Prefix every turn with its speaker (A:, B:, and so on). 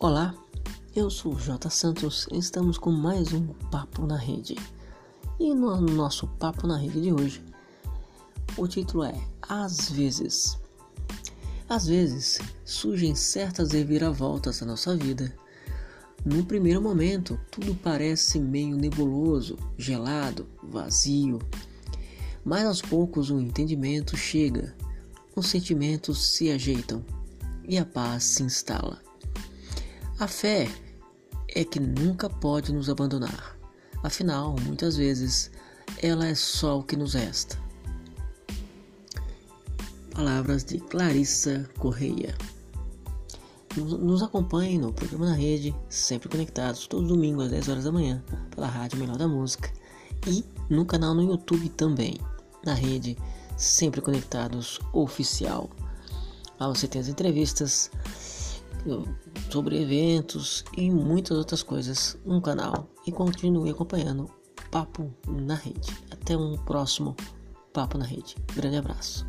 A: Olá, eu sou o J Santos e estamos com mais um Papo na Rede. E no nosso Papo na Rede de hoje, o título é Às vezes. Às vezes surgem certas reviravoltas na nossa vida. No primeiro momento, tudo parece meio nebuloso, gelado, vazio. Mas aos poucos o entendimento chega, os sentimentos se ajeitam e a paz se instala. A fé é que nunca pode nos abandonar. Afinal, muitas vezes, ela é só o que nos resta. Palavras de Clarissa Correia. Nos acompanhe no programa na rede, sempre conectados, todo domingo às 10 horas da manhã, pela Rádio Melhor da Música e no canal no YouTube também, na rede, sempre conectados oficial. Lá você tem as entrevistas, sobre eventos e muitas outras coisas no canal e continue acompanhando Papo na Rede. Até um próximo Papo na Rede. Grande abraço.